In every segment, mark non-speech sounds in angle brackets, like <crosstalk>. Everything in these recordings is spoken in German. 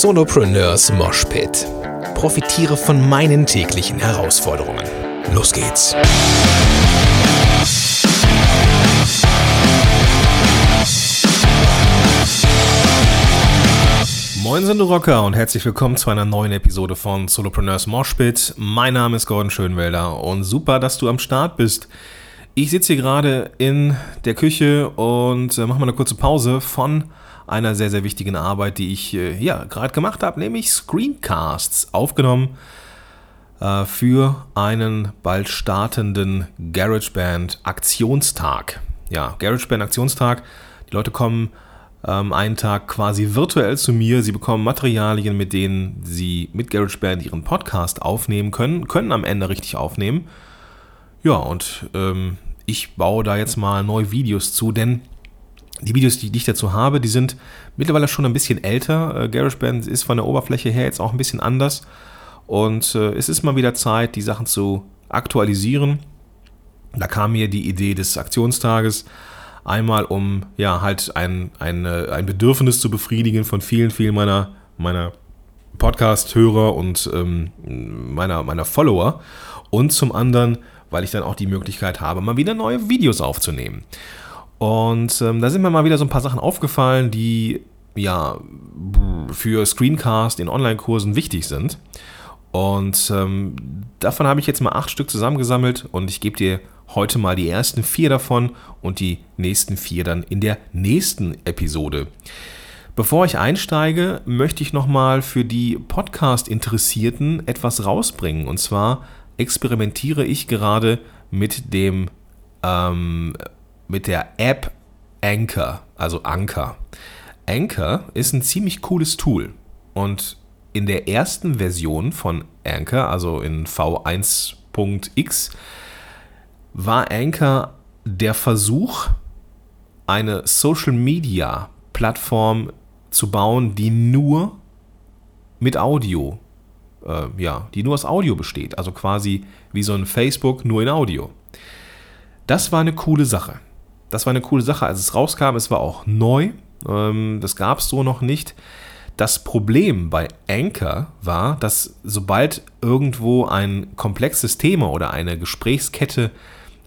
Solopreneurs Moshpit. Profitiere von meinen täglichen Herausforderungen. Los geht's! Moin sind du Rocker und herzlich willkommen zu einer neuen Episode von Solopreneurs Moshpit. Mein Name ist Gordon Schönwelder und super, dass du am Start bist. Ich sitze hier gerade in der Küche und äh, mache mal eine kurze Pause von einer sehr, sehr wichtigen Arbeit, die ich äh, ja gerade gemacht habe, nämlich Screencasts aufgenommen äh, für einen bald startenden GarageBand Aktionstag. Ja, GarageBand Aktionstag. Die Leute kommen ähm, einen Tag quasi virtuell zu mir. Sie bekommen Materialien, mit denen sie mit GarageBand ihren Podcast aufnehmen können, können am Ende richtig aufnehmen. Ja, und ähm, ich baue da jetzt mal neue Videos zu, denn die Videos, die ich dazu habe, die sind mittlerweile schon ein bisschen älter. Äh, GarageBand ist von der Oberfläche her jetzt auch ein bisschen anders. Und äh, es ist mal wieder Zeit, die Sachen zu aktualisieren. Da kam mir die Idee des Aktionstages, einmal um ja halt ein, ein, äh, ein Bedürfnis zu befriedigen von vielen, vielen meiner, meiner Podcast-Hörer und ähm, meiner, meiner Follower. Und zum anderen, weil ich dann auch die Möglichkeit habe, mal wieder neue Videos aufzunehmen. Und ähm, da sind mir mal wieder so ein paar Sachen aufgefallen, die ja für Screencast in Online-Kursen wichtig sind. Und ähm, davon habe ich jetzt mal acht Stück zusammengesammelt und ich gebe dir heute mal die ersten vier davon und die nächsten vier dann in der nächsten Episode. Bevor ich einsteige, möchte ich nochmal für die Podcast-Interessierten etwas rausbringen. Und zwar experimentiere ich gerade mit dem ähm, mit der App Anchor, also Anchor. Anchor ist ein ziemlich cooles Tool und in der ersten Version von Anchor, also in V1.x, war Anchor der Versuch, eine Social Media Plattform zu bauen, die nur mit Audio, äh, ja, die nur aus Audio besteht. Also quasi wie so ein Facebook, nur in Audio. Das war eine coole Sache das war eine coole Sache, als es rauskam. Es war auch neu. Ähm, das gab es so noch nicht. Das Problem bei Anchor war, dass sobald irgendwo ein komplexes Thema oder eine Gesprächskette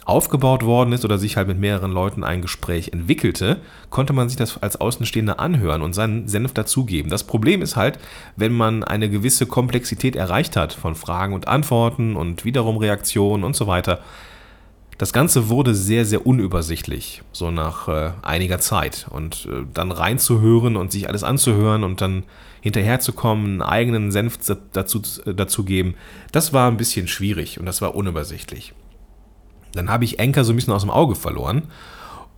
aufgebaut worden ist oder sich halt mit mehreren Leuten ein Gespräch entwickelte, konnte man sich das als Außenstehender anhören und seinen Senf dazugeben. Das Problem ist halt, wenn man eine gewisse Komplexität erreicht hat von Fragen und Antworten und wiederum Reaktionen und so weiter, das Ganze wurde sehr, sehr unübersichtlich, so nach äh, einiger Zeit. Und äh, dann reinzuhören und sich alles anzuhören und dann hinterherzukommen, einen eigenen Senf dazu, äh, dazu geben, das war ein bisschen schwierig und das war unübersichtlich. Dann habe ich Anchor so ein bisschen aus dem Auge verloren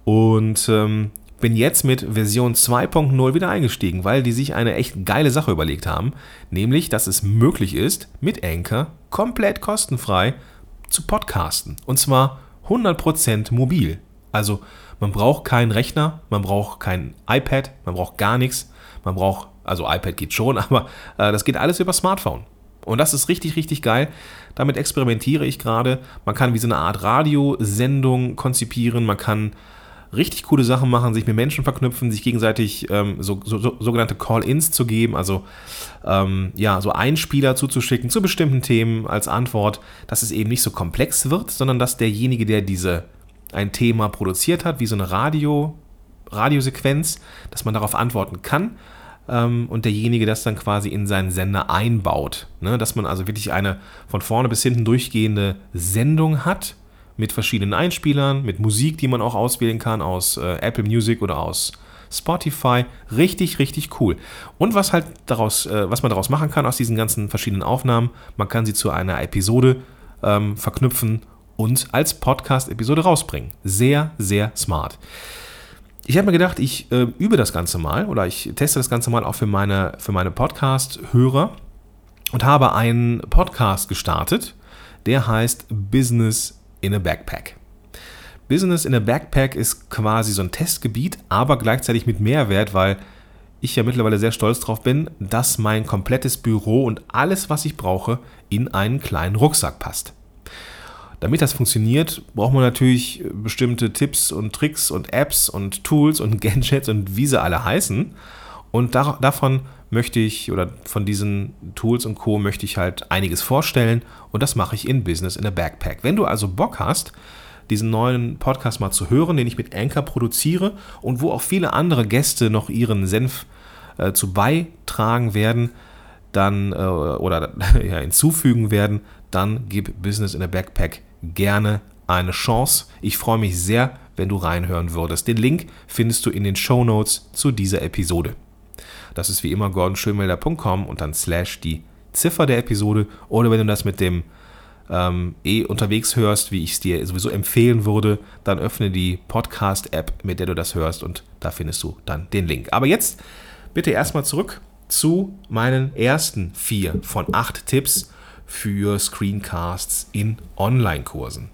und ähm, bin jetzt mit Version 2.0 wieder eingestiegen, weil die sich eine echt geile Sache überlegt haben, nämlich, dass es möglich ist, mit Anchor komplett kostenfrei zu podcasten. Und zwar 100% mobil. Also man braucht keinen Rechner, man braucht kein iPad, man braucht gar nichts. Man braucht, also iPad geht schon, <laughs> aber äh, das geht alles über Smartphone. Und das ist richtig, richtig geil. Damit experimentiere ich gerade. Man kann wie so eine Art Radiosendung konzipieren. Man kann richtig coole Sachen machen, sich mit Menschen verknüpfen, sich gegenseitig ähm, so, so, so, sogenannte Call-ins zu geben, also ähm, ja, so Einspieler zuzuschicken zu bestimmten Themen als Antwort, dass es eben nicht so komplex wird, sondern dass derjenige, der diese ein Thema produziert hat, wie so eine Radio, Radiosequenz, dass man darauf antworten kann ähm, und derjenige das dann quasi in seinen Sender einbaut. Ne? Dass man also wirklich eine von vorne bis hinten durchgehende Sendung hat mit verschiedenen Einspielern, mit Musik, die man auch auswählen kann aus äh, Apple Music oder aus Spotify. Richtig, richtig cool. Und was halt daraus, äh, was man daraus machen kann aus diesen ganzen verschiedenen Aufnahmen, man kann sie zu einer Episode ähm, verknüpfen und als Podcast-Episode rausbringen. Sehr, sehr smart. Ich habe mir gedacht, ich äh, übe das Ganze mal oder ich teste das Ganze mal auch für meine, für meine Podcast-Hörer und habe einen Podcast gestartet, der heißt Business in a Backpack. Business in a Backpack ist quasi so ein Testgebiet, aber gleichzeitig mit Mehrwert, weil ich ja mittlerweile sehr stolz drauf bin, dass mein komplettes Büro und alles, was ich brauche, in einen kleinen Rucksack passt. Damit das funktioniert, braucht man natürlich bestimmte Tipps und Tricks und Apps und Tools und <laughs> Gadgets und wie sie alle heißen. Und da, davon möchte ich oder von diesen Tools und Co. möchte ich halt einiges vorstellen und das mache ich in Business in a Backpack. Wenn du also Bock hast, diesen neuen Podcast mal zu hören, den ich mit Anchor produziere und wo auch viele andere Gäste noch ihren Senf äh, zu beitragen werden, dann äh, oder <laughs> ja, hinzufügen werden, dann gib Business in a Backpack gerne eine Chance. Ich freue mich sehr, wenn du reinhören würdest. Den Link findest du in den Show Notes zu dieser Episode. Das ist wie immer gordonschönmelder.com und dann slash die Ziffer der Episode. Oder wenn du das mit dem ähm, eh unterwegs hörst, wie ich es dir sowieso empfehlen würde, dann öffne die Podcast-App, mit der du das hörst und da findest du dann den Link. Aber jetzt bitte erstmal zurück zu meinen ersten vier von acht Tipps für Screencasts in Online-Kursen.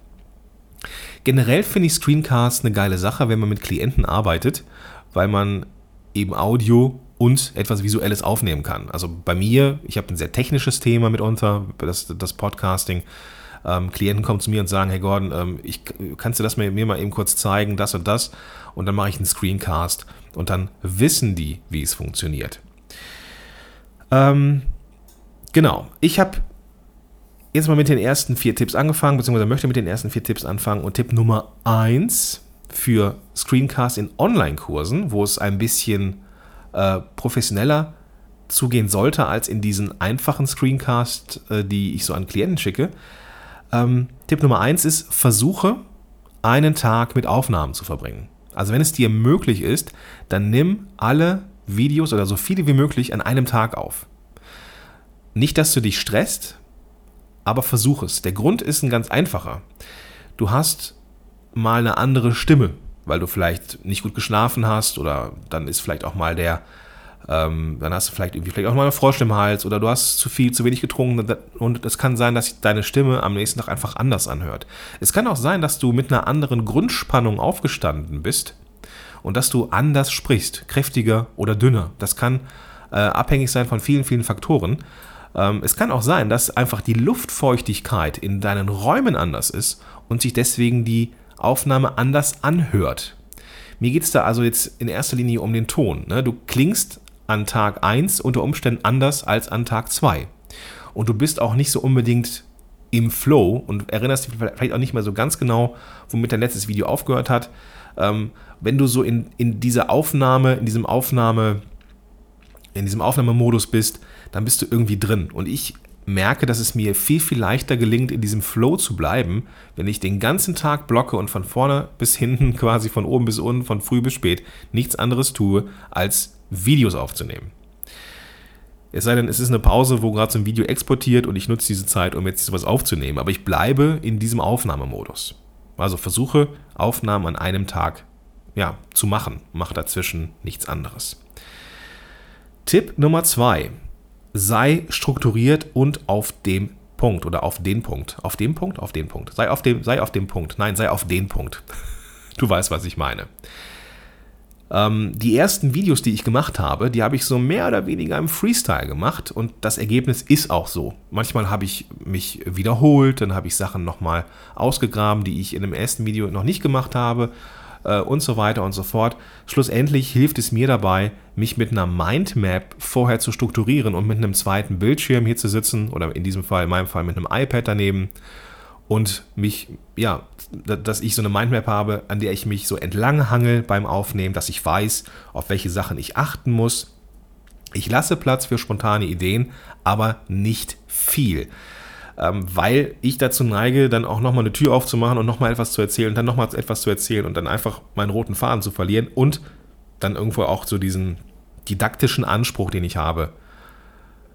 Generell finde ich Screencasts eine geile Sache, wenn man mit Klienten arbeitet, weil man eben Audio und etwas Visuelles aufnehmen kann. Also bei mir, ich habe ein sehr technisches Thema mitunter, das, das Podcasting. Ähm, Klienten kommen zu mir und sagen, hey Gordon, ähm, ich, kannst du das mir, mir mal eben kurz zeigen, das und das? Und dann mache ich einen Screencast und dann wissen die, wie es funktioniert. Ähm, genau, ich habe jetzt mal mit den ersten vier Tipps angefangen, beziehungsweise möchte mit den ersten vier Tipps anfangen. Und Tipp Nummer eins für Screencast in Online-Kursen, wo es ein bisschen äh, professioneller zugehen sollte als in diesen einfachen Screencast, äh, die ich so an Klienten schicke. Ähm, Tipp Nummer eins ist, versuche einen Tag mit Aufnahmen zu verbringen. Also wenn es dir möglich ist, dann nimm alle Videos oder so viele wie möglich an einem Tag auf. Nicht, dass du dich stresst, aber versuch es. Der Grund ist ein ganz einfacher. Du hast mal eine andere Stimme, weil du vielleicht nicht gut geschlafen hast oder dann ist vielleicht auch mal der, ähm, dann hast du vielleicht irgendwie vielleicht auch mal eine Frosch im Hals oder du hast zu viel, zu wenig getrunken und es kann sein, dass deine Stimme am nächsten Tag einfach anders anhört. Es kann auch sein, dass du mit einer anderen Grundspannung aufgestanden bist und dass du anders sprichst, kräftiger oder dünner. Das kann äh, abhängig sein von vielen, vielen Faktoren. Ähm, es kann auch sein, dass einfach die Luftfeuchtigkeit in deinen Räumen anders ist und sich deswegen die Aufnahme anders anhört. Mir geht es da also jetzt in erster Linie um den Ton. Ne? Du klingst an Tag 1 unter Umständen anders als an Tag 2. Und du bist auch nicht so unbedingt im Flow und erinnerst dich vielleicht auch nicht mehr so ganz genau, womit dein letztes Video aufgehört hat. Ähm, wenn du so in, in dieser Aufnahme, in diesem Aufnahme, in diesem Aufnahmemodus bist, dann bist du irgendwie drin. Und ich merke, dass es mir viel, viel leichter gelingt, in diesem Flow zu bleiben, wenn ich den ganzen Tag blocke und von vorne bis hinten, <laughs> quasi von oben bis unten, von früh bis spät, nichts anderes tue, als Videos aufzunehmen. Es sei denn, es ist eine Pause, wo gerade so ein Video exportiert und ich nutze diese Zeit, um jetzt sowas aufzunehmen. Aber ich bleibe in diesem Aufnahmemodus. Also versuche Aufnahmen an einem Tag ja, zu machen. Mach dazwischen nichts anderes. Tipp Nummer zwei sei strukturiert und auf dem Punkt oder auf den Punkt. Auf dem Punkt, auf den Punkt. Sei auf dem, sei auf dem Punkt. Nein, sei auf den Punkt. <laughs> Du weißt, was ich meine. Ähm, die ersten Videos, die ich gemacht habe, die habe ich so mehr oder weniger im Freestyle gemacht und das Ergebnis ist auch so. Manchmal habe ich mich wiederholt, dann habe ich Sachen nochmal ausgegraben, die ich in dem ersten Video noch nicht gemacht habe äh, und so weiter und so fort. Schlussendlich hilft es mir dabei, mich mit einer Mindmap vorher zu strukturieren und mit einem zweiten Bildschirm hier zu sitzen oder in diesem Fall, in meinem Fall mit einem iPad daneben und mich, ja, dass ich so eine Mindmap habe, an der ich mich so entlang hangel beim Aufnehmen, dass ich weiß, auf welche Sachen ich achten muss. Ich lasse Platz für spontane Ideen, aber nicht viel ähm, weil ich dazu neige, dann auch nochmal eine Tür aufzumachen und nochmal etwas zu erzählen und dann nochmal etwas zu erzählen und dann einfach meinen roten Faden zu verlieren und dann irgendwo auch so diesen didaktischen Anspruch, den ich habe,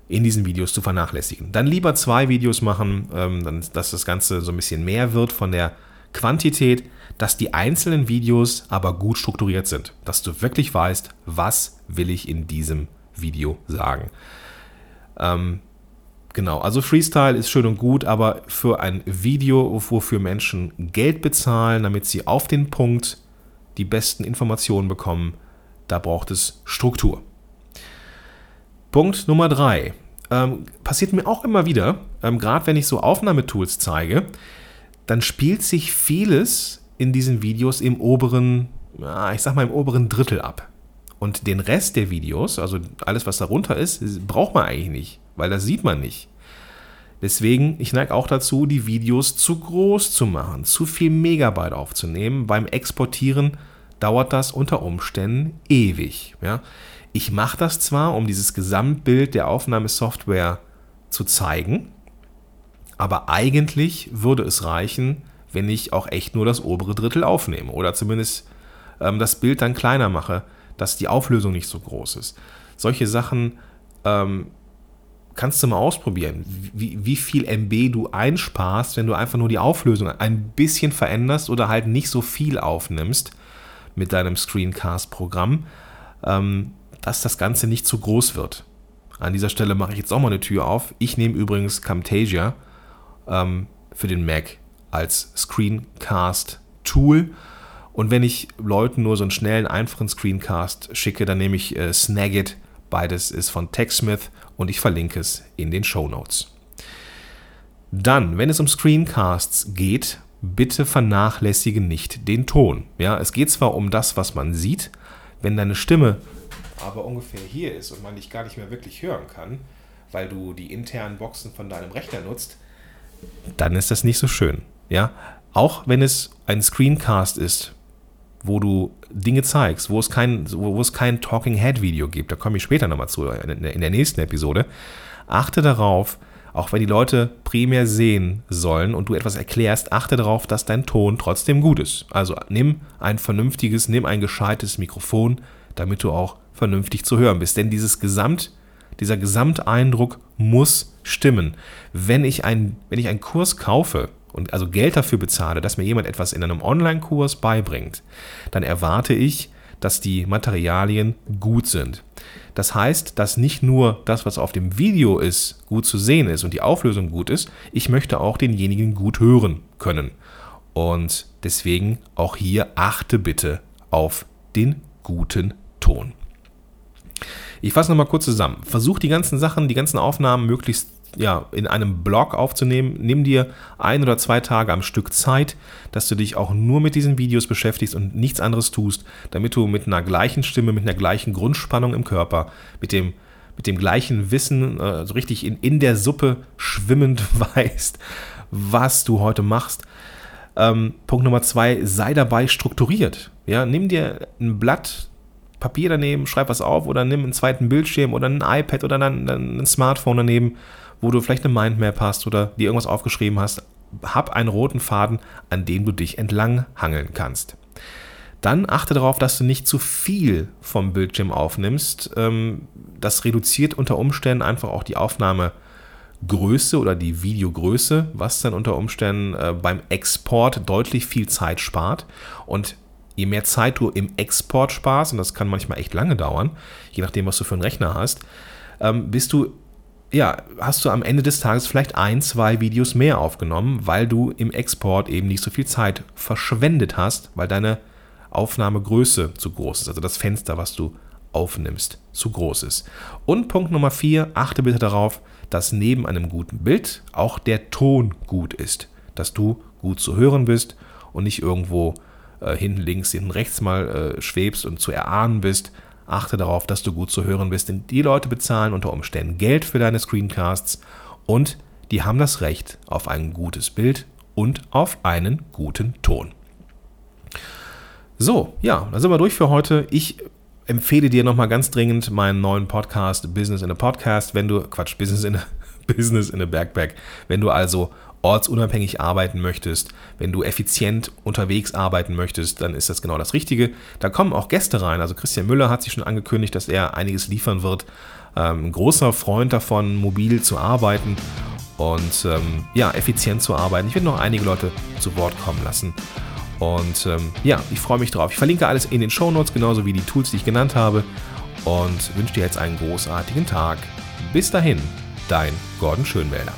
in diesen Videos zu vernachlässigen. Dann lieber zwei Videos machen, ähm, dann, dass das Ganze so ein bisschen mehr wird von der Quantität, dass die einzelnen Videos aber gut strukturiert sind, dass du wirklich weißt, was will ich in diesem Video sagen. Ähm, Genau, also Freestyle ist schön und gut, aber für ein Video, wofür Menschen Geld bezahlen, damit sie auf den Punkt die besten Informationen bekommen, da braucht es Struktur. Punkt Nummer drei. Ähm, passiert mir auch immer wieder, ähm, gerade wenn ich so Aufnahmetools zeige, dann spielt sich vieles in diesen Videos im oberen, ich sag mal im oberen Drittel ab. Und den Rest der Videos, also alles, was darunter ist, braucht man eigentlich nicht, weil das sieht man nicht. Deswegen, ich neige auch dazu, die Videos zu groß zu machen, zu viel Megabyte aufzunehmen. Beim Exportieren dauert das unter Umständen ewig. Ja? Ich mache das zwar, um dieses Gesamtbild der Aufnahmesoftware zu zeigen, aber eigentlich würde es reichen, wenn ich auch echt nur das obere Drittel aufnehme oder zumindest ähm, das Bild dann kleiner mache, dass die Auflösung nicht so groß ist. Solche Sachen ähm, kannst du mal ausprobieren, wie, wie viel MB du einsparst, wenn du einfach nur die Auflösung ein bisschen veränderst oder halt nicht so viel aufnimmst mit deinem Screencast-Programm, ähm, dass das Ganze nicht zu groß wird. An dieser Stelle mache ich jetzt auch mal eine Tür auf. Ich nehme übrigens Camtasia ähm, für den Mac als Screencast-Tool. Und wenn ich Leuten nur so einen schnellen, einfachen Screencast schicke, dann nehme ich äh, Snagit. Beides ist von TechSmith und ich verlinke es in den Show Notes. Dann, wenn es um Screencasts geht, bitte vernachlässige nicht den Ton. Ja, es geht zwar um das, was man sieht, wenn deine Stimme aber ungefähr hier ist und man dich gar nicht mehr wirklich hören kann, weil du die internen Boxen von deinem Rechner nutzt, dann ist das nicht so schön. Ja, auch wenn es ein Screencast ist, wo du Dinge zeigst, wo es kein, wo es kein Talking Head Video gibt, da komme ich später nochmal zu, in der nächsten Episode, achte darauf, auch wenn die Leute primär sehen sollen und du etwas erklärst, achte darauf, dass dein Ton trotzdem gut ist. Also nimm ein vernünftiges, nimm ein gescheites Mikrofon, damit du auch vernünftig zu hören bist. Denn dieses Gesamt, dieser Gesamteindruck muss stimmen. Wenn ich, ein, wenn ich einen Kurs kaufe, und also Geld dafür bezahle, dass mir jemand etwas in einem Online-Kurs beibringt, dann erwarte ich, dass die Materialien gut sind. Das heißt, dass nicht nur das, was auf dem Video ist, gut zu sehen ist und die Auflösung gut ist, ich möchte auch denjenigen gut hören können. Und deswegen auch hier achte bitte auf den guten Ton. Ich fasse nochmal kurz zusammen. Versuch die ganzen Sachen, die ganzen Aufnahmen möglichst ja, in einem Blog aufzunehmen. Nimm dir ein oder zwei Tage am Stück Zeit, dass du dich auch nur mit diesen Videos beschäftigst und nichts anderes tust, damit du mit einer gleichen Stimme, mit einer gleichen Grundspannung im Körper, mit dem, mit dem gleichen Wissen, äh, so richtig in, in der Suppe schwimmend <laughs> weißt, was du heute machst. Ähm, Punkt Nummer zwei, sei dabei strukturiert. Ja, nimm dir ein Blatt, Papier daneben, schreib was auf oder nimm einen zweiten Bildschirm oder ein iPad oder ein, ein Smartphone daneben wo du vielleicht eine Mindmap hast oder dir irgendwas aufgeschrieben hast, hab einen roten Faden, an dem du dich entlang hangeln kannst. Dann achte darauf, dass du nicht zu viel vom Bildschirm aufnimmst. Ähm, das reduziert unter Umständen einfach auch die Aufnahmegröße oder die Videogröße, was dann unter Umständen äh, beim Export deutlich viel Zeit spart. Und je mehr Zeit du im Export sparst, und das kann manchmal echt lange dauern, je nachdem, was du für einen Rechner hast, ähm, bist du ja, hast du am Ende des Tages vielleicht ein, zwei Videos mehr aufgenommen, weil du im Export eben nicht so viel Zeit verschwendet hast, weil deine Aufnahmegröße zu groß ist, also das Fenster, was du aufnimmst, zu groß ist. Und Punkt Nummer vier, achte bitte darauf, dass neben einem guten Bild auch der Ton gut ist, dass du gut zu hören bist und nicht irgendwo äh, hinten links, hinten rechts mal äh, schwebst und zu erahnen bist, achte darauf, dass du gut zu hören bist, denn die Leute bezahlen unter Umständen Geld für deine Screencasts und die haben das Recht auf ein gutes Bild und auf einen guten Ton. So, ja, dann sind wir durch für heute. Ich empfehle dir nochmal ganz dringend meinen neuen Podcast Business in a Podcast, wenn du, Quatsch, Business in a, <laughs> Business in a Backpack, wenn du also ortsunabhängig arbeiten möchtest, wenn du effizient unterwegs arbeiten möchtest, dann ist das genau das Richtige. Da kommen auch Gäste rein. Also Christian Müller hat sich schon angekündigt, dass er einiges liefern wird. Ähm, ein großer Freund davon, mobil zu arbeiten und ähm, ja, effizient zu arbeiten. Ich werde noch einige Leute zu Wort kommen lassen. Und ähm, ja, ich freue mich drauf. Ich verlinke alles in den Show Notes, genauso wie die Tools, die ich genannt habe. Und wünsche dir jetzt einen großartigen Tag. Bis dahin, dein Gordon Schönwälder.